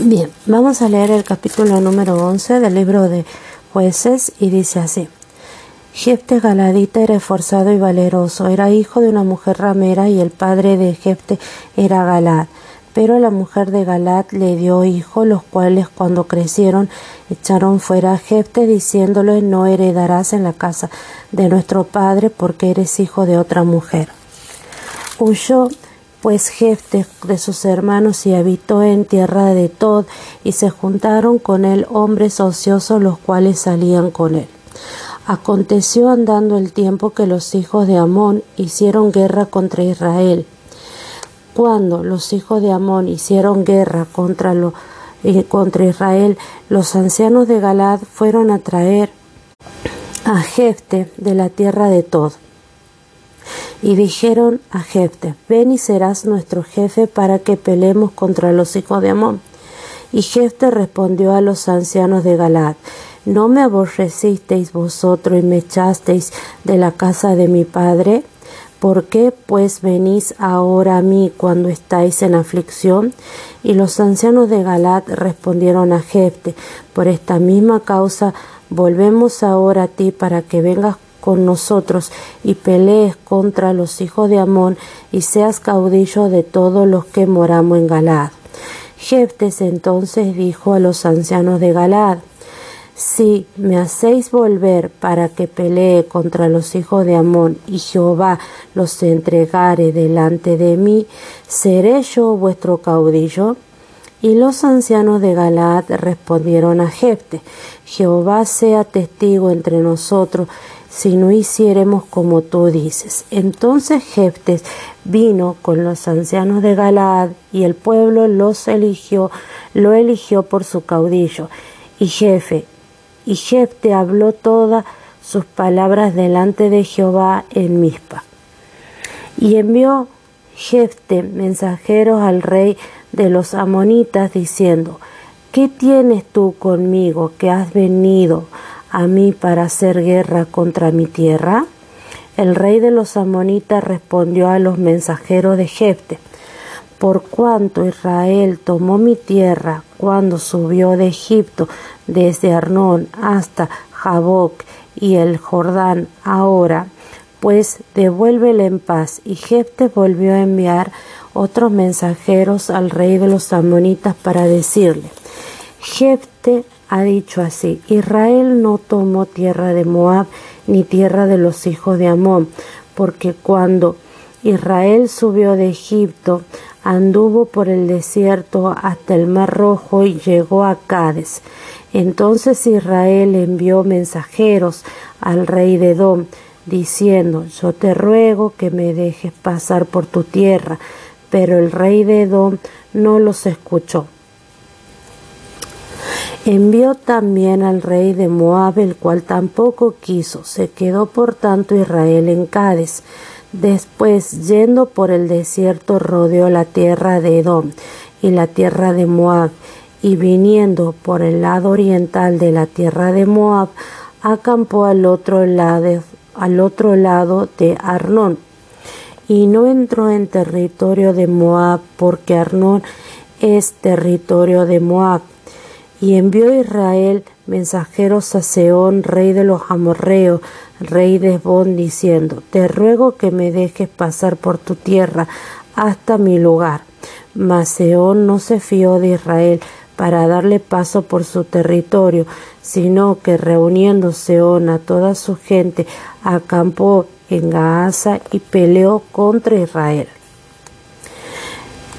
Bien, vamos a leer el capítulo número 11 del libro de jueces y dice así. Jefte Galadita era esforzado y valeroso, era hijo de una mujer ramera y el padre de Jefte era Galad. Pero la mujer de Galad le dio hijos, los cuales cuando crecieron echaron fuera a Jefte diciéndole no heredarás en la casa de nuestro padre porque eres hijo de otra mujer. Huyó pues Jefte de sus hermanos y habitó en tierra de Tod, y se juntaron con él hombres ociosos los cuales salían con él. Aconteció andando el tiempo que los hijos de Amón hicieron guerra contra Israel. Cuando los hijos de Amón hicieron guerra contra, lo, eh, contra Israel, los ancianos de Galad fueron a traer a Jefte de la tierra de Tod y dijeron a Jefte, ven y serás nuestro jefe para que peleemos contra los hijos de Amón. Y Jefte respondió a los ancianos de Galad, ¿no me aborrecisteis vosotros y me echasteis de la casa de mi padre? ¿Por qué pues venís ahora a mí cuando estáis en aflicción? Y los ancianos de Galad respondieron a Jefte, por esta misma causa volvemos ahora a ti para que vengas con nosotros y pelees contra los hijos de Amón y seas caudillo de todos los que moramos en Galad. Jeftes entonces dijo a los ancianos de Galad, si me hacéis volver para que pelee contra los hijos de Amón y Jehová los entregare delante de mí, ¿seré yo vuestro caudillo? Y los ancianos de Galad respondieron a Jefte, Jehová sea testigo entre nosotros si no hiciéremos como tú dices. Entonces Jeftes vino con los ancianos de Galaad y el pueblo los eligió, lo eligió por su caudillo y jefe. Y Jefte habló todas sus palabras delante de Jehová en Mizpa. Y envió Jefte mensajeros al rey de los amonitas diciendo, ¿qué tienes tú conmigo que has venido a mí para hacer guerra contra mi tierra? El rey de los amonitas respondió a los mensajeros de Jefte, por cuanto Israel tomó mi tierra cuando subió de Egipto desde Arnón hasta Jaboc y el Jordán ahora, pues devuélvele en paz. Y Jefte volvió a enviar otros mensajeros al rey de los amonitas para decirle, Jefte ha dicho así, Israel no tomó tierra de Moab ni tierra de los hijos de Amón, porque cuando Israel subió de Egipto, anduvo por el desierto hasta el mar rojo y llegó a Cades. Entonces Israel envió mensajeros al rey de Edom, diciendo, yo te ruego que me dejes pasar por tu tierra. Pero el rey de Edom no los escuchó. Envió también al rey de Moab, el cual tampoco quiso. Se quedó por tanto Israel en Cádiz. Después, yendo por el desierto, rodeó la tierra de Edom y la tierra de Moab, y viniendo por el lado oriental de la tierra de Moab, acampó al otro lado, al otro lado de Arnón. Y no entró en territorio de Moab, porque Arnón es territorio de Moab y envió Israel mensajeros a Seón, rey de los amorreos, rey de Esbón, diciendo, Te ruego que me dejes pasar por tu tierra hasta mi lugar. Mas Seón no se fió de Israel para darle paso por su territorio, sino que reuniendo Seón a toda su gente, acampó en Gaasa y peleó contra Israel.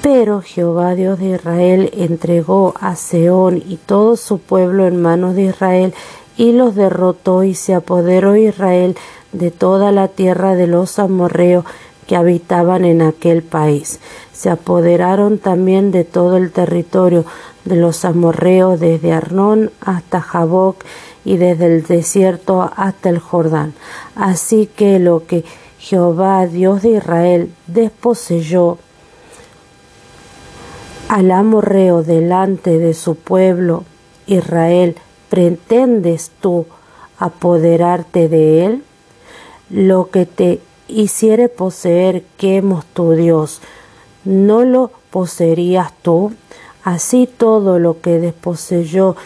Pero Jehová Dios de Israel entregó a Seón y todo su pueblo en manos de Israel y los derrotó y se apoderó Israel de toda la tierra de los amorreos que habitaban en aquel país. Se apoderaron también de todo el territorio de los amorreos desde Arnón hasta Jaboc y desde el desierto hasta el Jordán. Así que lo que Jehová Dios de Israel desposeyó al amorreo delante de su pueblo Israel, ¿pretendes tú apoderarte de él? Lo que te hiciere poseer, quemos tu Dios, ¿no lo poseerías tú? Así todo lo que desposeyó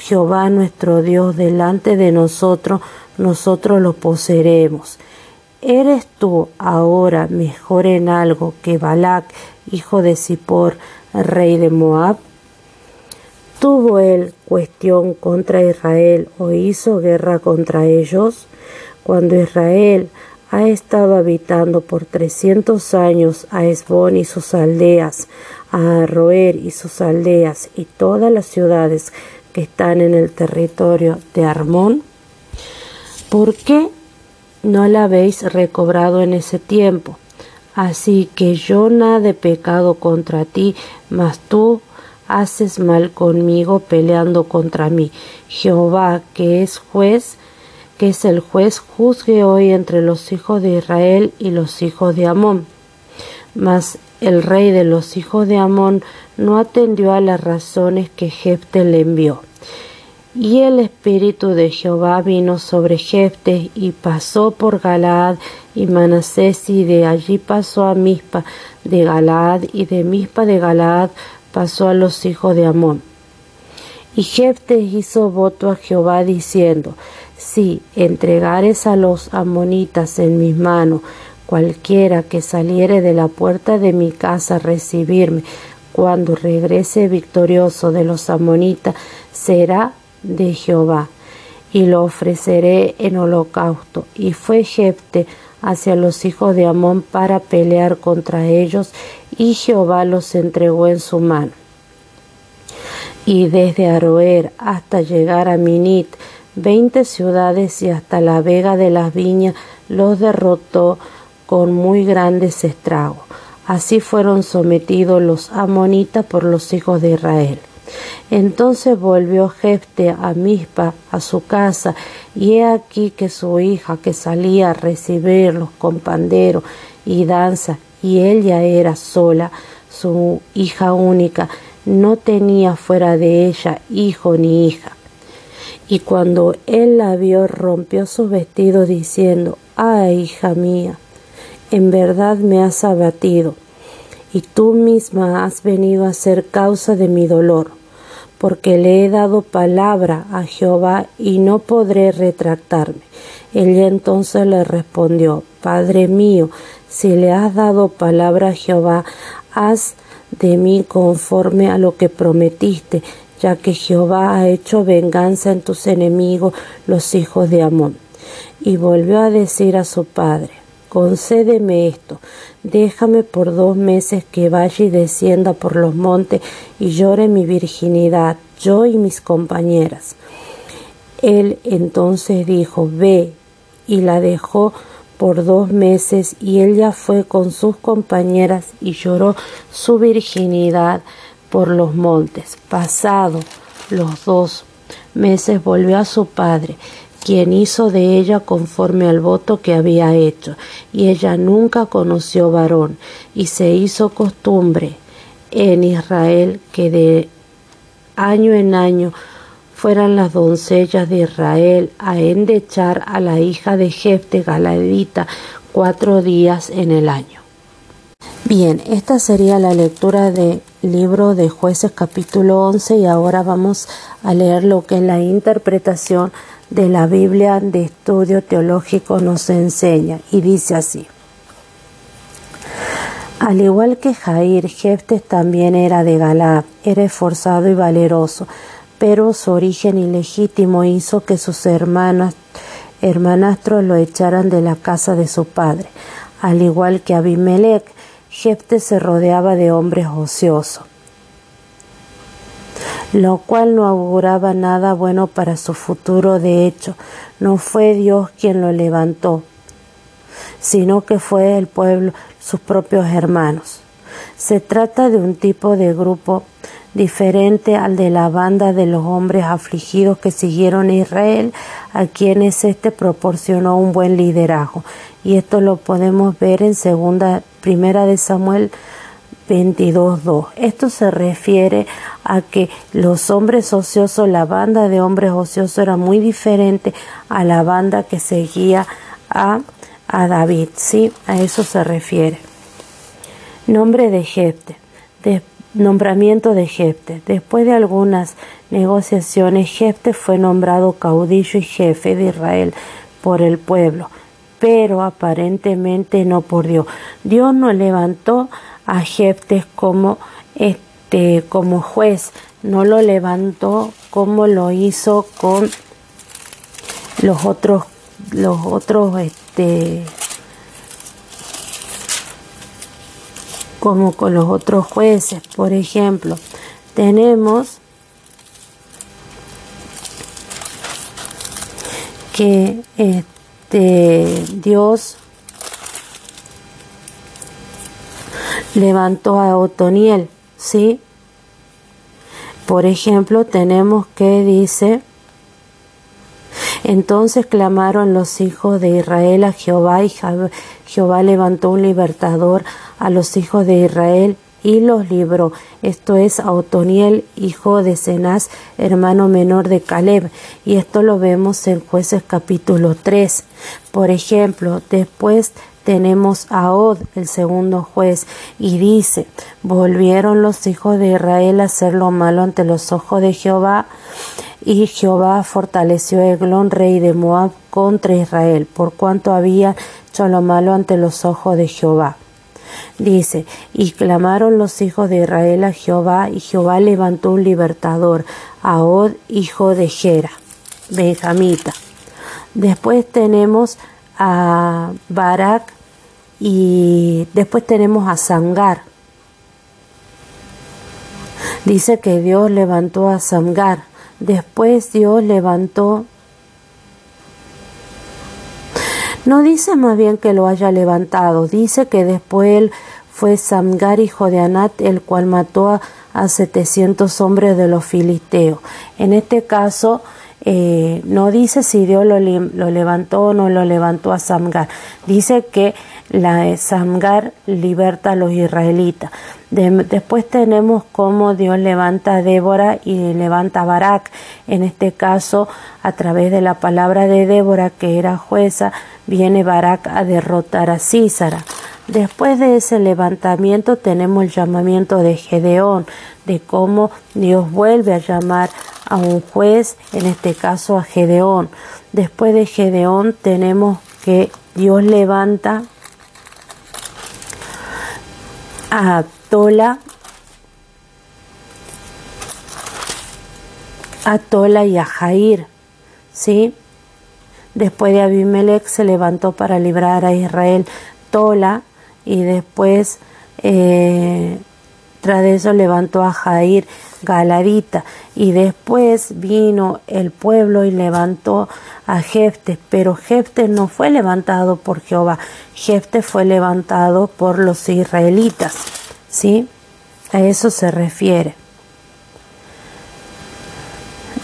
Jehová nuestro Dios delante de nosotros, nosotros lo poseeremos. ¿Eres tú ahora mejor en algo que Balac, hijo de Zippor, rey de Moab? ¿Tuvo él cuestión contra Israel o hizo guerra contra ellos? Cuando Israel ha estado habitando por trescientos años a Esbón y sus aldeas, a Arroer y sus aldeas y todas las ciudades que están en el territorio de Armón? ¿Por qué no la habéis recobrado en ese tiempo? Así que yo nada he pecado contra ti, mas tú haces mal conmigo peleando contra mí. Jehová, que es juez, que es el juez, juzgue hoy entre los hijos de Israel y los hijos de Amón. Mas el rey de los hijos de Amón no atendió a las razones que Jefte le envió. Y el espíritu de Jehová vino sobre Jefte y pasó por Galaad y Manasés y de allí pasó a Mispa de Galaad y de Mispa de Galaad pasó a los hijos de Amón. Y Jefte hizo voto a Jehová diciendo, si entregares a los amonitas en mis manos, cualquiera que saliere de la puerta de mi casa a recibirme, cuando regrese victorioso de los amonitas, será de Jehová, y lo ofreceré en holocausto. Y fue Jefte hacia los hijos de Amón para pelear contra ellos, y Jehová los entregó en su mano. Y desde Aroer hasta llegar a Minit, veinte ciudades y hasta la vega de las viñas los derrotó con muy grandes estragos. Así fueron sometidos los amonitas por los hijos de Israel. Entonces volvió Jefte a Mispa, a su casa, y he aquí que su hija, que salía a recibirlos con pandero y danza, y ella era sola, su hija única, no tenía fuera de ella hijo ni hija. Y cuando él la vio, rompió sus vestidos diciendo, Ay, hija mía, en verdad me has abatido, y tú misma has venido a ser causa de mi dolor, porque le he dado palabra a Jehová y no podré retractarme. Ella entonces le respondió, Padre mío, si le has dado palabra a Jehová, haz de mí conforme a lo que prometiste, ya que Jehová ha hecho venganza en tus enemigos, los hijos de Amón. Y volvió a decir a su padre, concédeme esto, déjame por dos meses que vaya y descienda por los montes y llore mi virginidad, yo y mis compañeras. Él entonces dijo, ve, y la dejó por dos meses y ella fue con sus compañeras y lloró su virginidad por los montes. Pasado los dos meses volvió a su padre, quien hizo de ella conforme al voto que había hecho, y ella nunca conoció varón, y se hizo costumbre en Israel que de año en año fueran las doncellas de Israel a endechar a la hija de Jefte Galadita cuatro días en el año. Bien, esta sería la lectura del libro de jueces capítulo 11 y ahora vamos a leer lo que la interpretación de la Biblia de estudio teológico nos enseña y dice así. Al igual que Jair, Jeftes también era de Galá, era esforzado y valeroso, pero su origen ilegítimo hizo que sus hermanas, hermanastros lo echaran de la casa de su padre. Al igual que Abimelech, Jefte se rodeaba de hombres ociosos, lo cual no auguraba nada bueno para su futuro. De hecho, no fue Dios quien lo levantó, sino que fue el pueblo, sus propios hermanos. Se trata de un tipo de grupo diferente al de la banda de los hombres afligidos que siguieron a Israel, a quienes éste proporcionó un buen liderazgo. Y esto lo podemos ver en segunda, primera de Samuel 22.2. Esto se refiere a que los hombres ociosos, la banda de hombres ociosos era muy diferente a la banda que seguía a, a David. Sí, a eso se refiere. Nombre de Jefte. Nombramiento de Jefte. Después de algunas negociaciones, Jefte fue nombrado caudillo y jefe de Israel por el pueblo, pero aparentemente no por Dios. Dios no levantó a como este como juez, no lo levantó como lo hizo con los otros los otros este como con los otros jueces. Por ejemplo, tenemos que este, Dios levantó a Otoniel, ¿sí? Por ejemplo, tenemos que dice, entonces clamaron los hijos de Israel a Jehová y Jehová levantó un libertador a los hijos de Israel y los libró. Esto es a Otoniel, hijo de Cenaz, hermano menor de Caleb. Y esto lo vemos en jueces capítulo 3. Por ejemplo, después tenemos a Od, el segundo juez, y dice, volvieron los hijos de Israel a hacer lo malo ante los ojos de Jehová, y Jehová fortaleció a Eglón, rey de Moab, contra Israel, por cuanto había hecho lo malo ante los ojos de Jehová. Dice, y clamaron los hijos de Israel a Jehová, y Jehová levantó un libertador, a Od, hijo de Gera, Benjamita. Después tenemos a Barak y después tenemos a Sangar. Dice que Dios levantó a Sangar. Después Dios levantó No dice más bien que lo haya levantado, dice que después él fue Samgar, hijo de Anat, el cual mató a, a 700 hombres de los filisteos. En este caso, eh, no dice si Dios lo, lo, levantó o no lo levantó a Samgar. Dice que la Samgar liberta a los israelitas. después tenemos cómo Dios levanta a Débora y levanta a Barak. En este caso, a través de la palabra de Débora, que era jueza, viene Barak a derrotar a Císara. Después de ese levantamiento tenemos el llamamiento de Gedeón, de cómo Dios vuelve a llamar a un juez, en este caso a Gedeón. Después de Gedeón tenemos que Dios levanta a Tola, a Tola y a Jair, ¿sí? Después de Abimelech se levantó para librar a Israel Tola y después eh, tras eso levantó a Jair Galadita y después vino el pueblo y levantó a Jefte, pero Jefte no fue levantado por Jehová, Jefte fue levantado por los israelitas, ¿sí? A eso se refiere.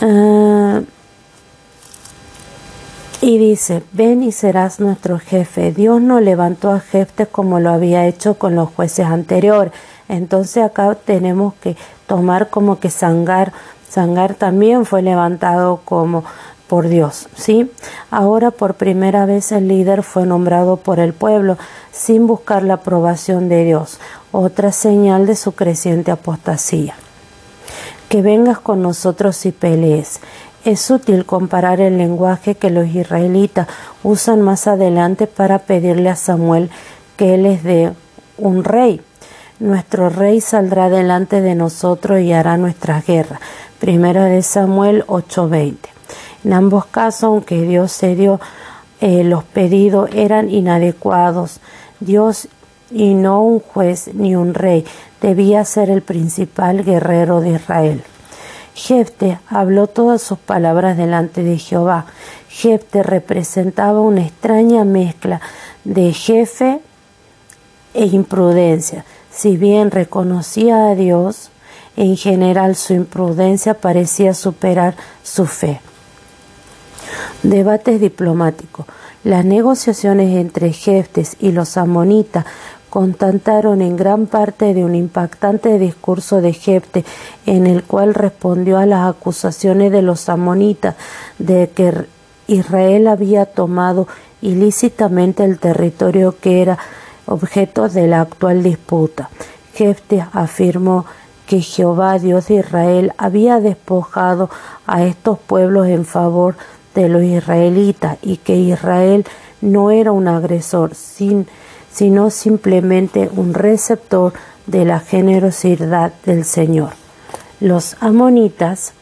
Uh, y dice, ven y serás nuestro jefe. Dios no levantó a Jefte como lo había hecho con los jueces anteriores. Entonces acá tenemos que tomar como que Sangar, Sangar también fue levantado como por Dios, ¿sí? Ahora por primera vez el líder fue nombrado por el pueblo sin buscar la aprobación de Dios, otra señal de su creciente apostasía. Que vengas con nosotros y pelees. Es útil comparar el lenguaje que los israelitas usan más adelante para pedirle a Samuel que él les dé un rey. Nuestro rey saldrá delante de nosotros y hará nuestra guerra. Primera de Samuel 8:20. En ambos casos, aunque Dios se dio, eh, los pedidos eran inadecuados. Dios y no un juez ni un rey debía ser el principal guerrero de Israel. Jefte habló todas sus palabras delante de Jehová. Jefte representaba una extraña mezcla de jefe e imprudencia. Si bien reconocía a Dios, en general su imprudencia parecía superar su fe. Debates diplomáticos. Las negociaciones entre Jeftes y los amonitas contentaron en gran parte de un impactante discurso de Jefte en el cual respondió a las acusaciones de los amonitas de que Israel había tomado ilícitamente el territorio que era objeto de la actual disputa. Jefte afirmó que Jehová, Dios de Israel, había despojado a estos pueblos en favor de los israelitas y que Israel no era un agresor, sino simplemente un receptor de la generosidad del Señor. Los amonitas,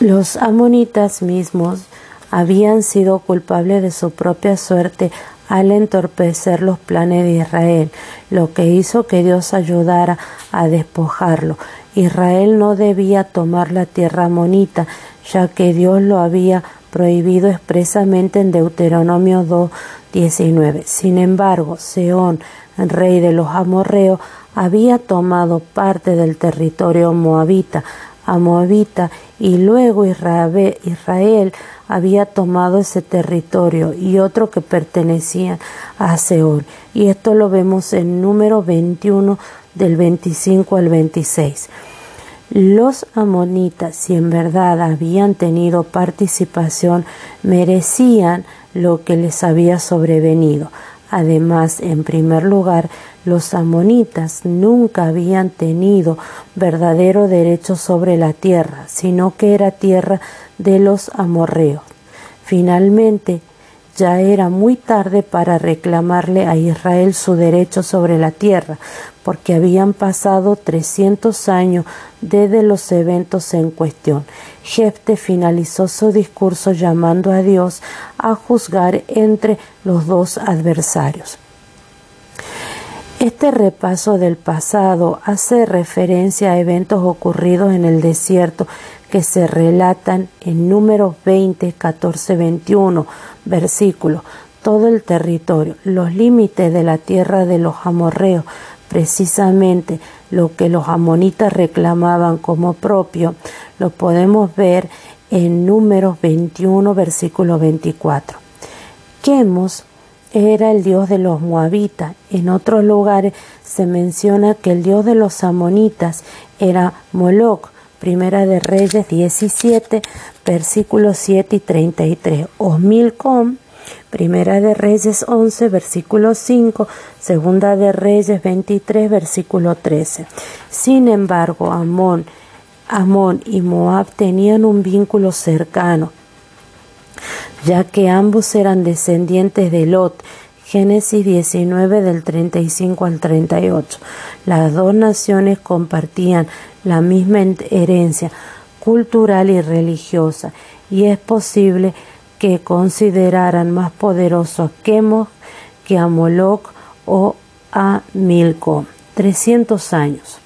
los amonitas mismos habían sido culpables de su propia suerte al entorpecer los planes de Israel, lo que hizo que Dios ayudara a despojarlo. Israel no debía tomar la tierra amonita, ya que Dios lo había prohibido expresamente en Deuteronomio 2.19. Sin embargo, Seón, rey de los amorreos, había tomado parte del territorio moabita, a Moabita y luego Israel había tomado ese territorio y otro que pertenecía a Seón. Y esto lo vemos en número 21 del 25 al 26. Los amonitas, si en verdad habían tenido participación, merecían lo que les había sobrevenido. Además, en primer lugar, los amonitas nunca habían tenido verdadero derecho sobre la tierra, sino que era tierra de los amorreos. Finalmente, ya era muy tarde para reclamarle a Israel su derecho sobre la tierra, porque habían pasado 300 años desde los eventos en cuestión. Jefte finalizó su discurso llamando a Dios a juzgar entre los dos adversarios. Este repaso del pasado hace referencia a eventos ocurridos en el desierto que se relatan en números 20, 14, 21 versículos. Todo el territorio, los límites de la tierra de los amorreos, precisamente lo que los amonitas reclamaban como propio, lo podemos ver en números 21, versículo 24. Quemos era el dios de los moabitas. En otros lugares se menciona que el dios de los amonitas era Moloch. Primera de Reyes 17, versículos 7 y 33. O Milcom, Primera de Reyes 11, versículo 5, Segunda de Reyes 23, versículo 13. Sin embargo, Amón, Amón y Moab tenían un vínculo cercano ya que ambos eran descendientes de Lot. Génesis 19 del 35 al 38. Las dos naciones compartían la misma herencia cultural y religiosa y es posible que consideraran más poderoso a Quemos que a Moloch o a Milco. 300 años.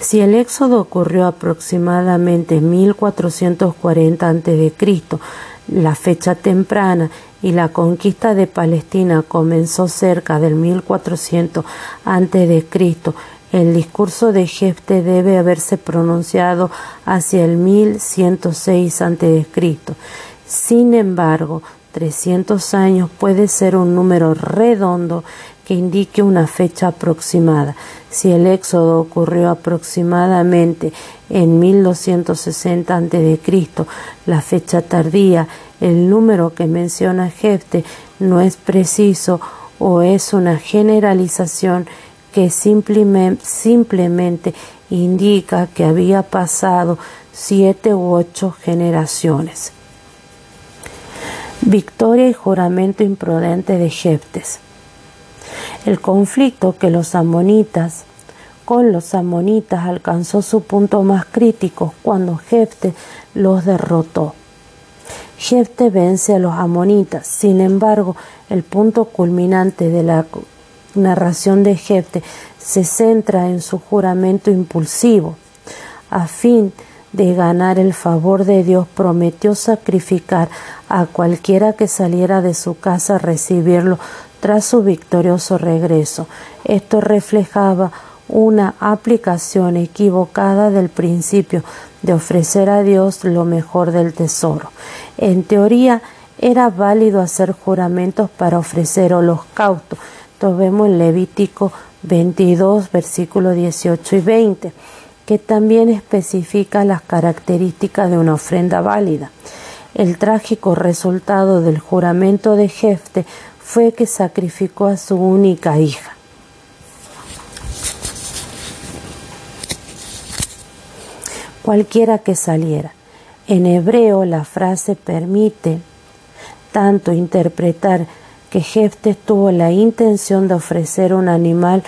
Si el éxodo ocurrió aproximadamente en 1440 a.C., la fecha temprana y la conquista de Palestina comenzó cerca del 1400 a.C., el discurso de Jefte debe haberse pronunciado hacia el 1106 a.C. Sin embargo, 300 años puede ser un número redondo que indique una fecha aproximada. Si el éxodo ocurrió aproximadamente en 1260 a.C., la fecha tardía, el número que menciona Jefte no es preciso o es una generalización que simplemente, indica que había pasado siete u ocho generaciones. Victoria y juramento imprudente de Jeftes. El conflicto que los amonitas con los amonitas alcanzó su punto más crítico cuando Jefte los derrotó. Jefte vence a los amonitas. Sin embargo, el punto culminante de la narración de Jefte se centra en su juramento impulsivo. A fin de ganar el favor de Dios, prometió sacrificar a cualquiera que saliera de su casa a recibirlo tras su victorioso regreso. Esto reflejaba una aplicación equivocada del principio de ofrecer a Dios lo mejor del tesoro. En teoría era válido hacer juramentos para ofrecer holocaustos. Esto vemos en Levítico 22, versículos 18 y 20, que también especifica las características de una ofrenda válida. El trágico resultado del juramento de Jefte fue que sacrificó a su única hija. cualquiera que saliera. En hebreo la frase permite tanto interpretar que Jeftes tuvo la intención de ofrecer un animal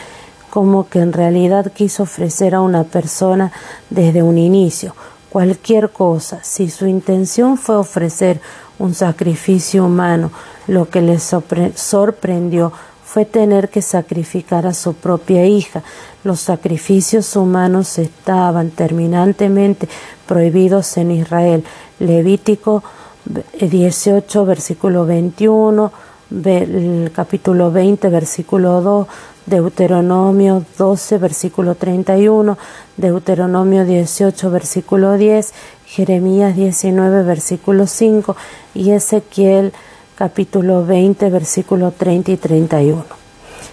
como que en realidad quiso ofrecer a una persona desde un inicio. Cualquier cosa, si su intención fue ofrecer un sacrificio humano, lo que le sorprendió fue tener que sacrificar a su propia hija. Los sacrificios humanos estaban terminantemente prohibidos en Israel. Levítico 18, versículo 21, el capítulo 20, versículo 2, Deuteronomio 12, versículo 31, Deuteronomio 18, versículo 10, Jeremías 19, versículo 5 y Ezequiel capítulo 20, versículo 30 y 31.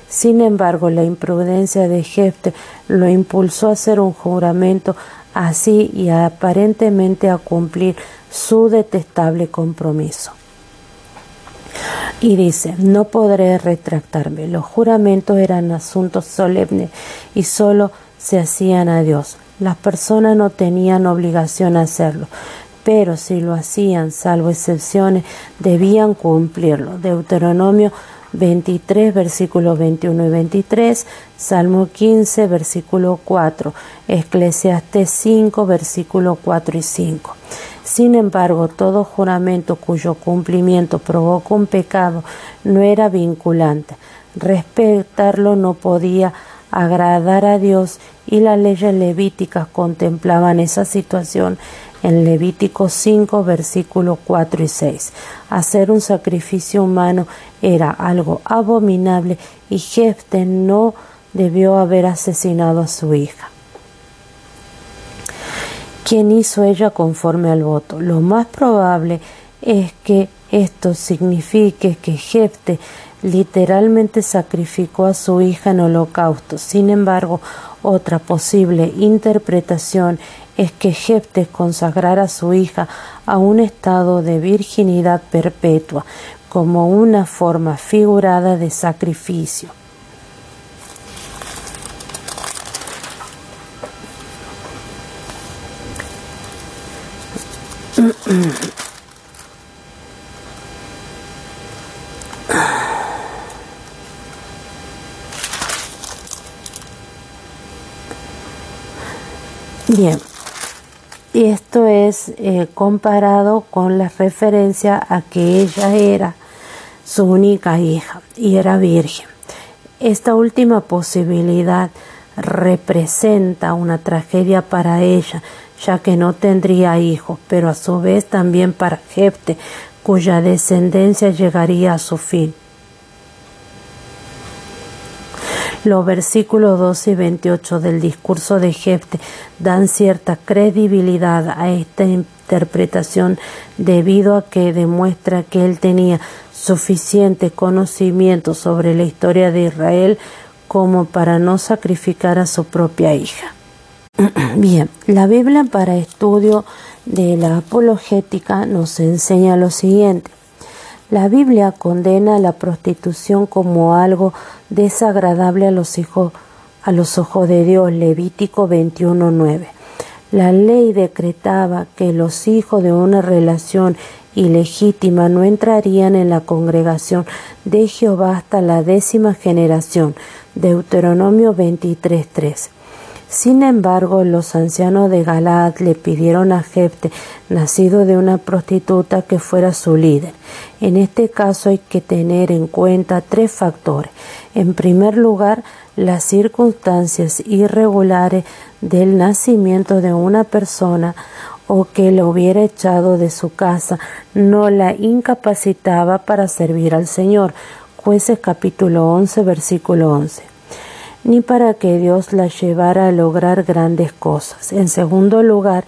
Sin embargo, la imprudencia de Jefte lo impulsó a hacer un juramento así y aparentemente a cumplir su detestable compromiso. Y dice, no podré retractarme. Los juramentos eran asuntos solemnes y solo se hacían a Dios. Las personas no tenían obligación a hacerlo, pero si lo hacían, salvo excepciones, debían cumplirlo. Deuteronomio 23, versículos 21 y 23, Salmo 15, versículo 4, Eclesiastes 5, versículo 4 y 5. Sin embargo, todo juramento cuyo cumplimiento provoca un pecado no era vinculante. Respetarlo no podía agradar a Dios y las leyes levíticas contemplaban esa situación en Levítico 5, versículos 4 y 6. Hacer un sacrificio humano era algo abominable y Jefte no debió haber asesinado a su hija. ¿Quién hizo ella conforme al voto? Lo más probable es que esto signifique que Jefte literalmente sacrificó a su hija en holocausto. Sin embargo, otra posible interpretación es que Jeftes consagrara a su hija a un estado de virginidad perpetua como una forma figurada de sacrificio. Bien, y esto es eh, comparado con la referencia a que ella era su única hija y era virgen. Esta última posibilidad representa una tragedia para ella, ya que no tendría hijos, pero a su vez también para Jefte, cuya descendencia llegaría a su fin. Los versículos 12 y 28 del discurso de Jefte dan cierta credibilidad a esta interpretación debido a que demuestra que él tenía suficiente conocimiento sobre la historia de Israel como para no sacrificar a su propia hija. Bien, la Biblia para estudio de la apologética nos enseña lo siguiente. La Biblia condena la prostitución como algo desagradable a los hijos a los ojos de Dios. Levítico 21:9. La ley decretaba que los hijos de una relación ilegítima no entrarían en la congregación de Jehová hasta la décima generación. Deuteronomio 23:3. Sin embargo, los ancianos de Galaad le pidieron a Jefte, nacido de una prostituta, que fuera su líder. En este caso hay que tener en cuenta tres factores. En primer lugar, las circunstancias irregulares del nacimiento de una persona o que lo hubiera echado de su casa no la incapacitaba para servir al Señor. Jueces capítulo 11 versículo 11 ni para que Dios la llevara a lograr grandes cosas. En segundo lugar,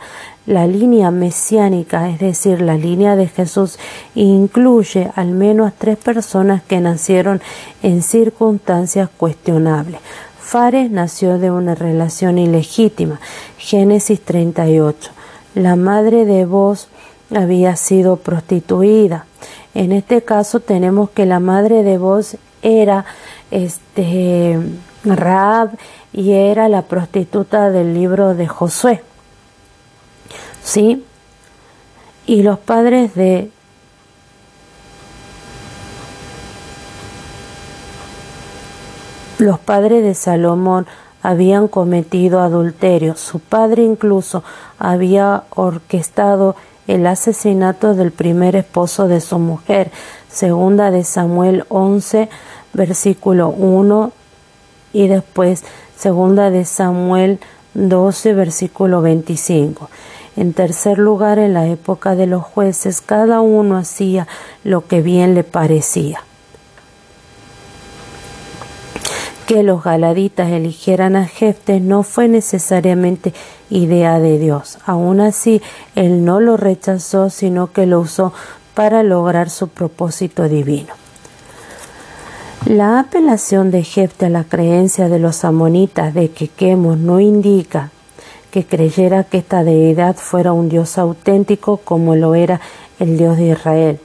la línea mesiánica, es decir, la línea de Jesús, incluye al menos tres personas que nacieron en circunstancias cuestionables. Fares nació de una relación ilegítima, Génesis 38. La madre de Vos había sido prostituida. En este caso tenemos que la madre de Vos era este Raab y era la prostituta del libro de Josué. ¿Sí? Y los padres de los padres de Salomón habían cometido adulterio. Su padre incluso había orquestado el asesinato del primer esposo de su mujer. Segunda de Samuel 11, versículo 1 y después segunda de Samuel 12, versículo 25. En tercer lugar, en la época de los jueces, cada uno hacía lo que bien le parecía. Que los galaditas eligieran a Jefte no fue necesariamente idea de Dios. Aún así, él no lo rechazó, sino que lo usó para lograr su propósito divino. La apelación de Jefte a la creencia de los amonitas de que Quemos no indica que creyera que esta deidad fuera un dios auténtico como lo era el dios de Israel.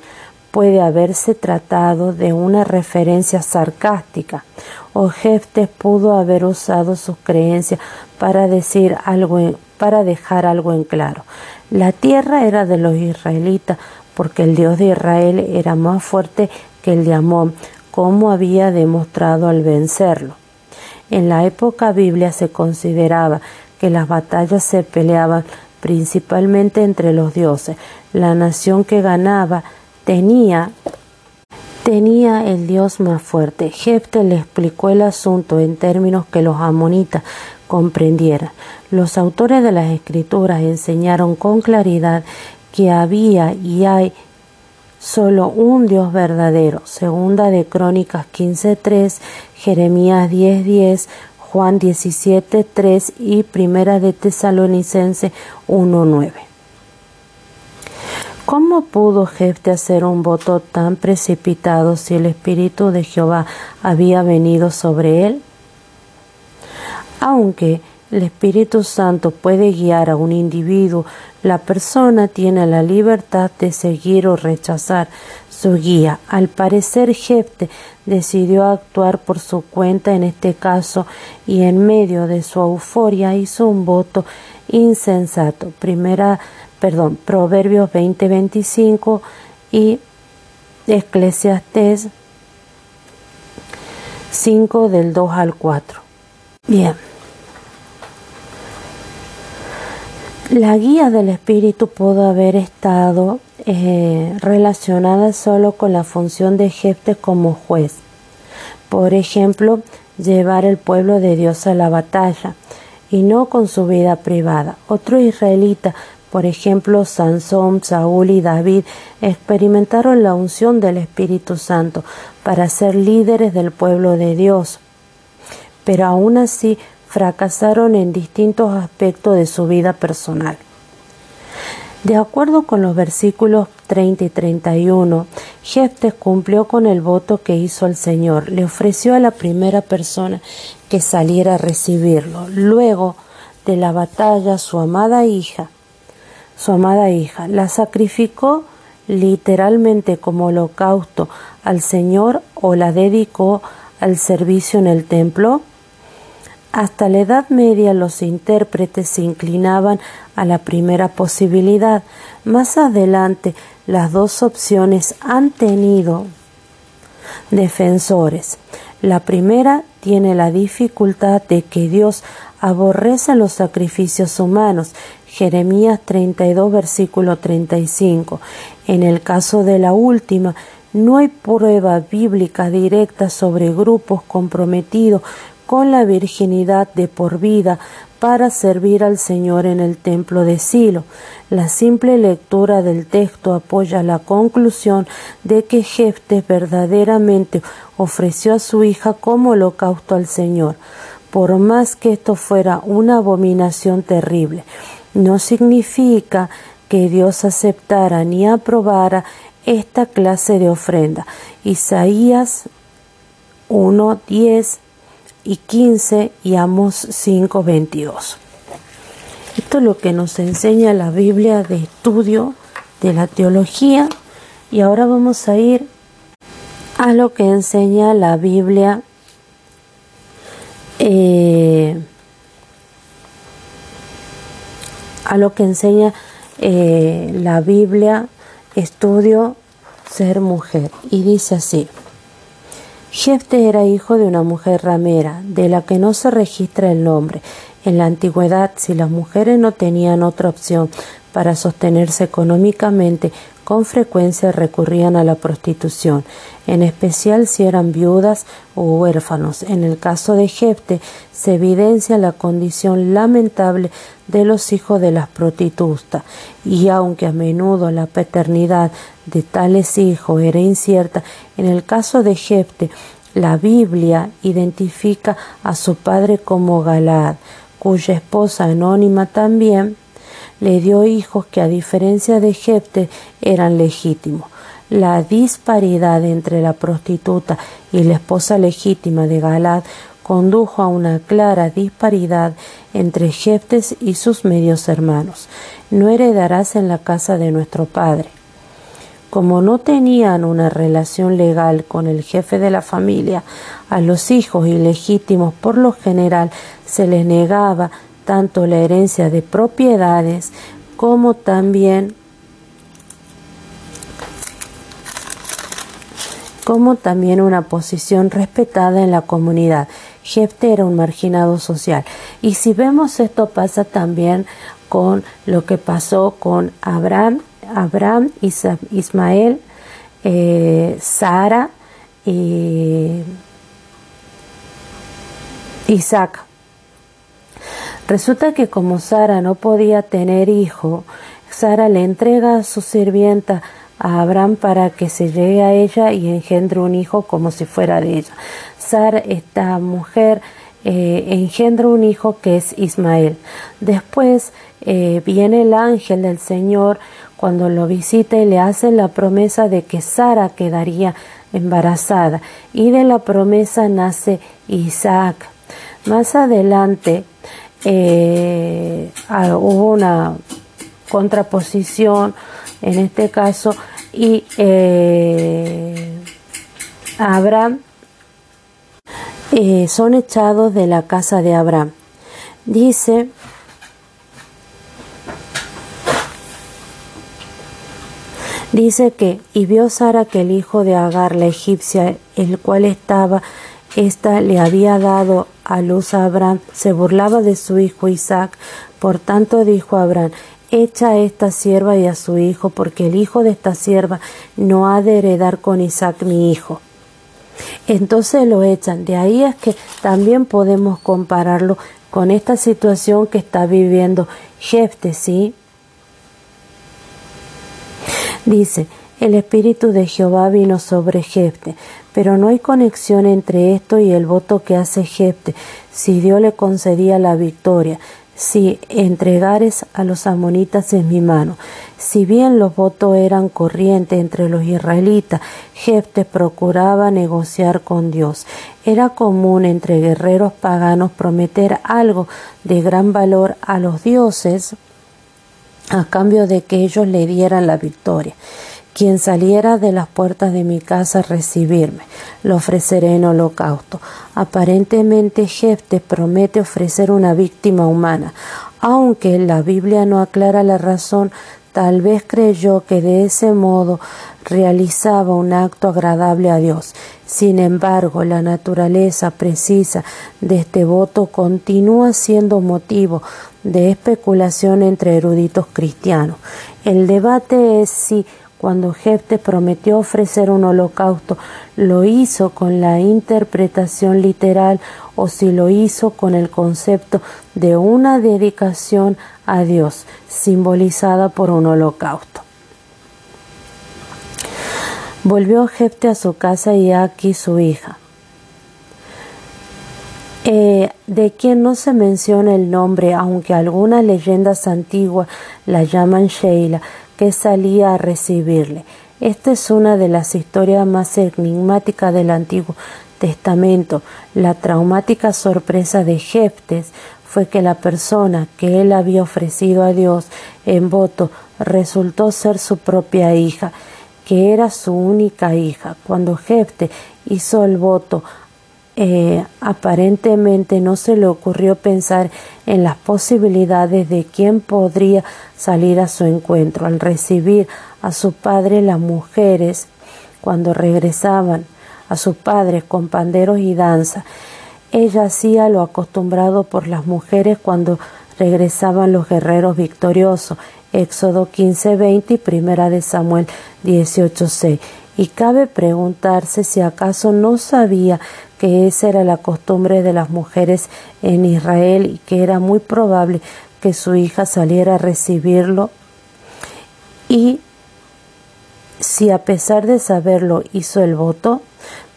Puede haberse tratado de una referencia sarcástica, o Jefte pudo haber usado sus creencias para decir algo para dejar algo en claro. La tierra era de los israelitas porque el Dios de Israel era más fuerte que el de Amón, como había demostrado al vencerlo. En la época biblia se consideraba que las batallas se peleaban principalmente entre los dioses. La nación que ganaba tenía tenía el dios más fuerte. Jefte le explicó el asunto en términos que los amonitas comprendieran. Los autores de las escrituras enseñaron con claridad que había y hay solo un Dios verdadero. Segunda de Crónicas 15.3, Jeremías 10.10, Juan 17.3 y Primera de Tesalonicense 1.9. ¿Cómo pudo Jefte hacer un voto tan precipitado si el Espíritu de Jehová había venido sobre él? Aunque el Espíritu Santo puede guiar a un individuo, la persona tiene la libertad de seguir o rechazar su guía. Al parecer, Jefte decidió actuar por su cuenta en este caso y en medio de su euforia hizo un voto insensato. Primera, perdón, Proverbios 20:25 y Eclesiastés 5 del 2 al 4. Bien. La guía del espíritu pudo haber estado eh, relacionada solo con la función de Jefte como juez. Por ejemplo, llevar el pueblo de Dios a la batalla y no con su vida privada. Otro israelita, por ejemplo, Sansón, Saúl y David, experimentaron la unción del Espíritu Santo para ser líderes del pueblo de Dios. Pero aún así fracasaron en distintos aspectos de su vida personal. De acuerdo con los versículos 30 y 31, Jeftes cumplió con el voto que hizo el Señor. Le ofreció a la primera persona que saliera a recibirlo. Luego de la batalla, su amada hija, su amada hija, la sacrificó literalmente como holocausto al Señor o la dedicó al servicio en el templo. Hasta la Edad Media los intérpretes se inclinaban a la primera posibilidad. Más adelante las dos opciones han tenido defensores. La primera tiene la dificultad de que Dios aborrece los sacrificios humanos. Jeremías 32, versículo 35. En el caso de la última, no hay prueba bíblica directa sobre grupos comprometidos con la virginidad de por vida para servir al Señor en el templo de Silo. La simple lectura del texto apoya la conclusión de que Jefte verdaderamente ofreció a su hija como holocausto al Señor, por más que esto fuera una abominación terrible. No significa que Dios aceptara ni aprobara esta clase de ofrenda. Isaías 1.10 y 15 y Amos 5, 22. Esto es lo que nos enseña la Biblia de estudio de la teología y ahora vamos a ir a lo que enseña la Biblia eh, a lo que enseña eh, la Biblia, estudio ser mujer. Y dice así. Jefte era hijo de una mujer ramera, de la que no se registra el nombre. En la antigüedad, si las mujeres no tenían otra opción para sostenerse económicamente, con frecuencia recurrían a la prostitución, en especial si eran viudas o huérfanos. En el caso de Jefte se evidencia la condición lamentable de los hijos de las prostitutas, y aunque a menudo la paternidad de tales hijos era incierta, en el caso de Jefte, la Biblia identifica a su padre como Galad, cuya esposa anónima también le dio hijos que a diferencia de Jefte eran legítimos. La disparidad entre la prostituta y la esposa legítima de Galad condujo a una clara disparidad entre Jeftes y sus medios hermanos. No heredarás en la casa de nuestro padre. Como no tenían una relación legal con el jefe de la familia, a los hijos ilegítimos por lo general se les negaba tanto la herencia de propiedades como también como también una posición respetada en la comunidad. Jefte era un marginado social. Y si vemos esto pasa también con lo que pasó con Abraham Abraham, Ismael, eh, Sara y Isaac. Resulta que como Sara no podía tener hijo, Sara le entrega a su sirvienta a Abraham para que se llegue a ella y engendre un hijo como si fuera de ella. Sara, esta mujer, eh, engendra un hijo que es Ismael. Después eh, viene el ángel del Señor cuando lo visita y le hace la promesa de que Sara quedaría embarazada y de la promesa nace Isaac. Más adelante eh, ah, hubo una contraposición en este caso y eh, Abraham eh, son echados de la casa de Abraham. Dice Dice que, y vio Sara que el hijo de Agar, la egipcia, el cual estaba, ésta le había dado a luz a Abraham, se burlaba de su hijo Isaac. Por tanto dijo Abraham, echa a esta sierva y a su hijo, porque el hijo de esta sierva no ha de heredar con Isaac mi hijo. Entonces lo echan. De ahí es que también podemos compararlo con esta situación que está viviendo Jefte, ¿sí? Dice, el Espíritu de Jehová vino sobre Jefte, pero no hay conexión entre esto y el voto que hace Jefte, si Dios le concedía la victoria, si entregares a los amonitas en mi mano. Si bien los votos eran corrientes entre los israelitas, Jefte procuraba negociar con Dios. Era común entre guerreros paganos prometer algo de gran valor a los dioses a cambio de que ellos le dieran la victoria. Quien saliera de las puertas de mi casa a recibirme, lo ofreceré en holocausto. Aparentemente Jefte promete ofrecer una víctima humana, aunque la Biblia no aclara la razón, tal vez creyó que de ese modo realizaba un acto agradable a Dios. Sin embargo, la naturaleza precisa de este voto continúa siendo motivo de especulación entre eruditos cristianos. El debate es si cuando Jefte prometió ofrecer un holocausto, lo hizo con la interpretación literal o si lo hizo con el concepto de una dedicación a Dios, simbolizada por un holocausto. Volvió Jefte a su casa y aquí su hija. Eh, de quien no se menciona el nombre, aunque algunas leyendas antiguas la llaman Sheila, salía a recibirle. Esta es una de las historias más enigmáticas del Antiguo Testamento. La traumática sorpresa de Jeftes fue que la persona que él había ofrecido a Dios en voto resultó ser su propia hija, que era su única hija. Cuando Jefte hizo el voto eh, aparentemente no se le ocurrió pensar en las posibilidades de quién podría salir a su encuentro. Al recibir a su padre, las mujeres, cuando regresaban a sus padres con panderos y danza, ella hacía lo acostumbrado por las mujeres cuando regresaban los guerreros victoriosos. Éxodo 15:20 y Primera de Samuel 18:6. Y cabe preguntarse si acaso no sabía que esa era la costumbre de las mujeres en Israel y que era muy probable que su hija saliera a recibirlo. Y si a pesar de saberlo hizo el voto,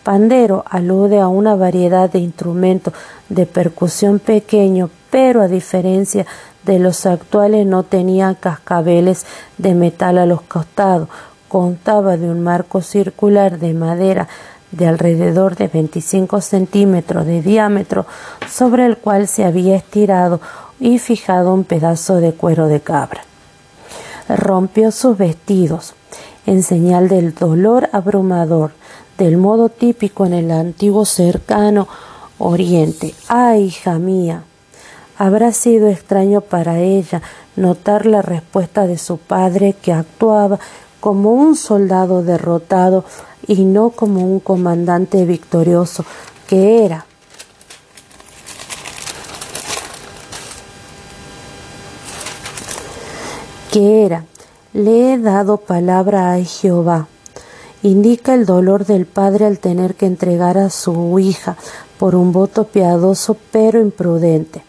pandero alude a una variedad de instrumentos de percusión pequeño, pero a diferencia de los actuales no tenía cascabeles de metal a los costados, contaba de un marco circular de madera de alrededor de 25 centímetros de diámetro, sobre el cual se había estirado y fijado un pedazo de cuero de cabra. Rompió sus vestidos, en señal del dolor abrumador, del modo típico en el antiguo cercano oriente. ¡Ay, hija mía! Habrá sido extraño para ella notar la respuesta de su padre que actuaba como un soldado derrotado y no como un comandante victorioso que era. que era, le he dado palabra a Jehová. Indica el dolor del padre al tener que entregar a su hija por un voto piadoso pero imprudente.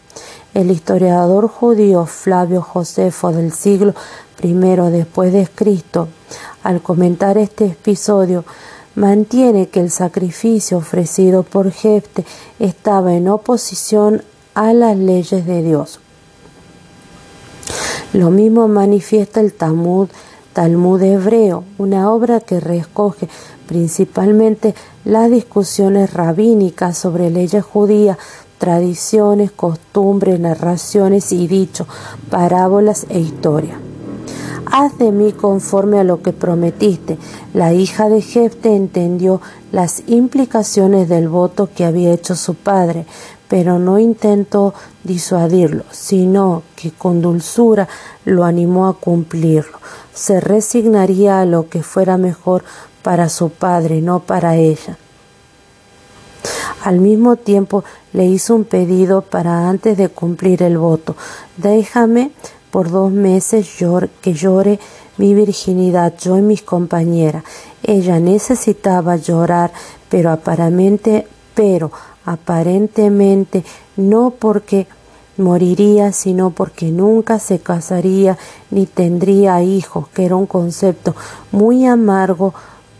El historiador judío Flavio Josefo del siglo primero después de Cristo, al comentar este episodio, mantiene que el sacrificio ofrecido por Jefte estaba en oposición a las leyes de Dios. Lo mismo manifiesta el Talmud, Talmud hebreo, una obra que recoge principalmente las discusiones rabínicas sobre leyes judías, tradiciones, costumbres, narraciones y dichos, parábolas e historia. Haz de mí conforme a lo que prometiste. La hija de Jefte entendió las implicaciones del voto que había hecho su padre, pero no intentó disuadirlo, sino que con dulzura lo animó a cumplirlo. Se resignaría a lo que fuera mejor para su padre, no para ella. Al mismo tiempo le hizo un pedido para antes de cumplir el voto. Déjame por dos meses que llore mi virginidad, yo y mis compañeras. Ella necesitaba llorar, pero aparentemente, pero aparentemente no porque moriría, sino porque nunca se casaría ni tendría hijos, que era un concepto muy amargo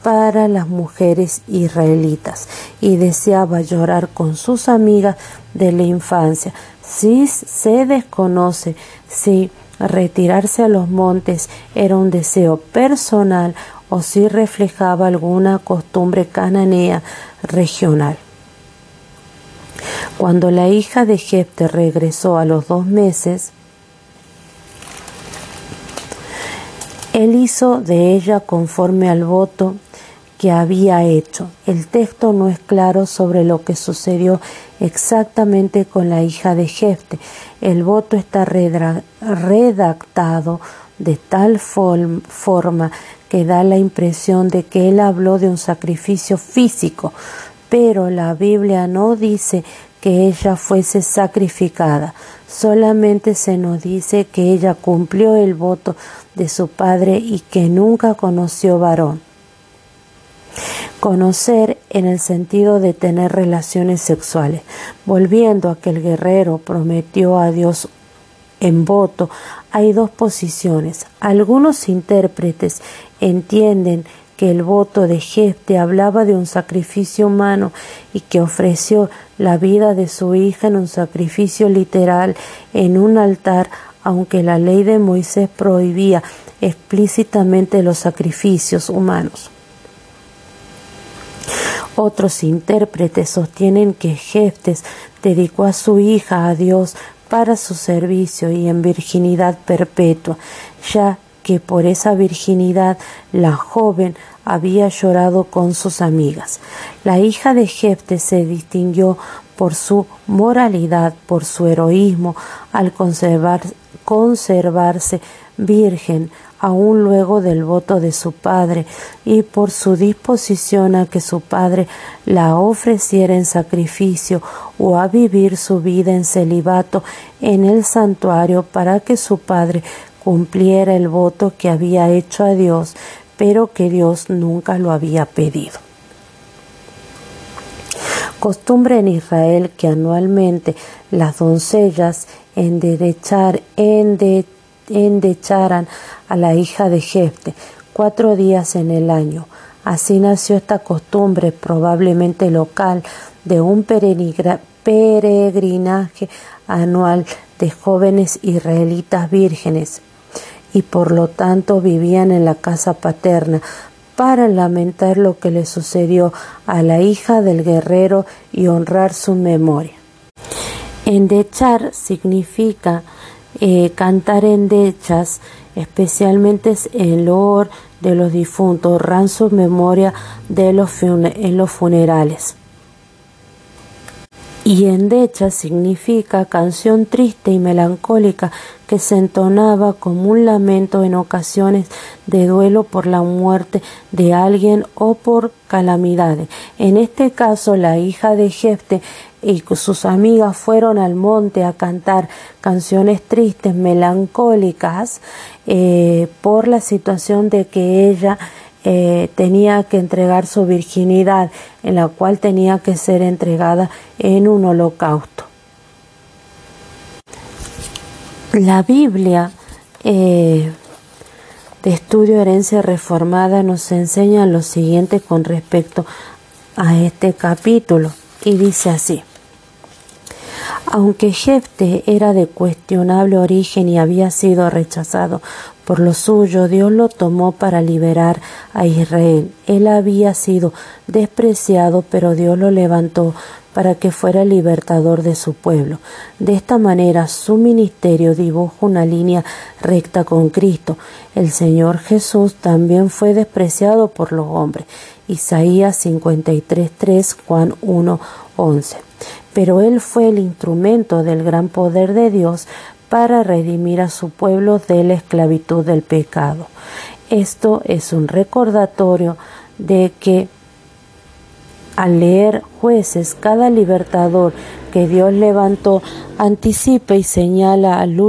para las mujeres israelitas y deseaba llorar con sus amigas de la infancia. Si se desconoce si retirarse a los montes era un deseo personal o si reflejaba alguna costumbre cananea regional. Cuando la hija de Jefte regresó a los dos meses, él hizo de ella conforme al voto que había hecho. El texto no es claro sobre lo que sucedió exactamente con la hija de Jefte. El voto está redactado de tal forma que da la impresión de que él habló de un sacrificio físico, pero la Biblia no dice que ella fuese sacrificada, solamente se nos dice que ella cumplió el voto de su padre y que nunca conoció varón. Conocer en el sentido de tener relaciones sexuales. Volviendo a que el guerrero prometió a Dios en voto, hay dos posiciones. Algunos intérpretes entienden que el voto de Jefte hablaba de un sacrificio humano y que ofreció la vida de su hija en un sacrificio literal en un altar, aunque la ley de Moisés prohibía explícitamente los sacrificios humanos. Otros intérpretes sostienen que Jeftes dedicó a su hija a Dios para su servicio y en virginidad perpetua, ya que por esa virginidad la joven había llorado con sus amigas. La hija de Jefte se distinguió por su moralidad, por su heroísmo, al conservar, conservarse virgen aún luego del voto de su padre, y por su disposición a que su padre la ofreciera en sacrificio o a vivir su vida en celibato en el santuario para que su padre cumpliera el voto que había hecho a Dios, pero que Dios nunca lo había pedido. Costumbre en Israel que anualmente las doncellas enderechar, endecharan a la hija de Jefte cuatro días en el año. Así nació esta costumbre, probablemente local, de un peregrinaje anual de jóvenes israelitas vírgenes y por lo tanto vivían en la casa paterna para lamentar lo que le sucedió a la hija del guerrero y honrar su memoria. Endechar significa eh, cantar endechas, especialmente en loor de los difuntos, su memoria de los en los funerales. Y endecha significa canción triste y melancólica que se entonaba como un lamento en ocasiones de duelo por la muerte de alguien o por calamidades. En este caso, la hija de Jefte y sus amigas fueron al monte a cantar canciones tristes, melancólicas, eh, por la situación de que ella eh, tenía que entregar su virginidad, en la cual tenía que ser entregada en un holocausto. La Biblia eh, de estudio herencia reformada nos enseña lo siguiente con respecto a este capítulo y dice así. Aunque Jefte era de cuestionable origen y había sido rechazado por lo suyo, Dios lo tomó para liberar a Israel. Él había sido despreciado, pero Dios lo levantó para que fuera libertador de su pueblo. De esta manera su ministerio dibuja una línea recta con Cristo. El Señor Jesús también fue despreciado por los hombres. Isaías 53.3, Juan 1.11 pero Él fue el instrumento del gran poder de Dios para redimir a su pueblo de la esclavitud del pecado. Esto es un recordatorio de que al leer jueces, cada libertador que Dios levantó anticipa y señala al,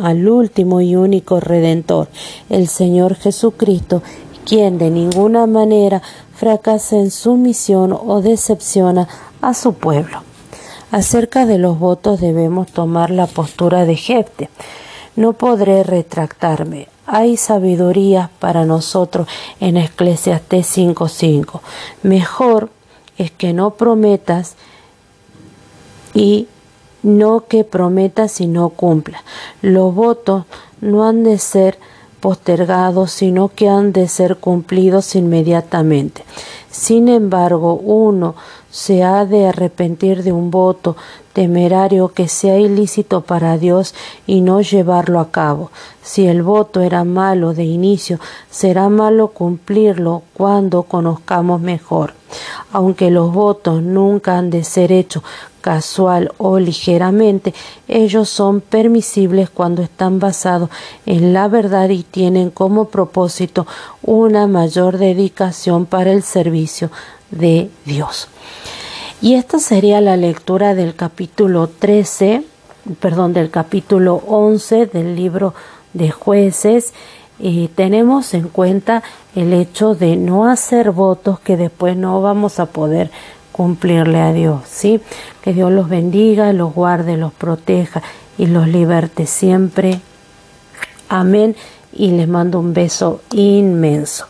al último y único redentor, el Señor Jesucristo, quien de ninguna manera fracasa en su misión o decepciona a su pueblo. Acerca de los votos debemos tomar la postura de Jefte. No podré retractarme. Hay sabiduría para nosotros en Eclesiastés 5:5. Mejor es que no prometas y no que prometas y no cumplas. Los votos no han de ser postergados, sino que han de ser cumplidos inmediatamente. Sin embargo, uno se ha de arrepentir de un voto temerario que sea ilícito para Dios y no llevarlo a cabo. Si el voto era malo de inicio, será malo cumplirlo cuando conozcamos mejor. Aunque los votos nunca han de ser hechos casual o ligeramente, ellos son permisibles cuando están basados en la verdad y tienen como propósito una mayor dedicación para el servicio de Dios. Y esta sería la lectura del capítulo 13, perdón, del capítulo 11 del libro de jueces. Y tenemos en cuenta el hecho de no hacer votos que después no vamos a poder cumplirle a Dios, ¿sí? Que Dios los bendiga, los guarde, los proteja y los liberte siempre. Amén. Y les mando un beso inmenso.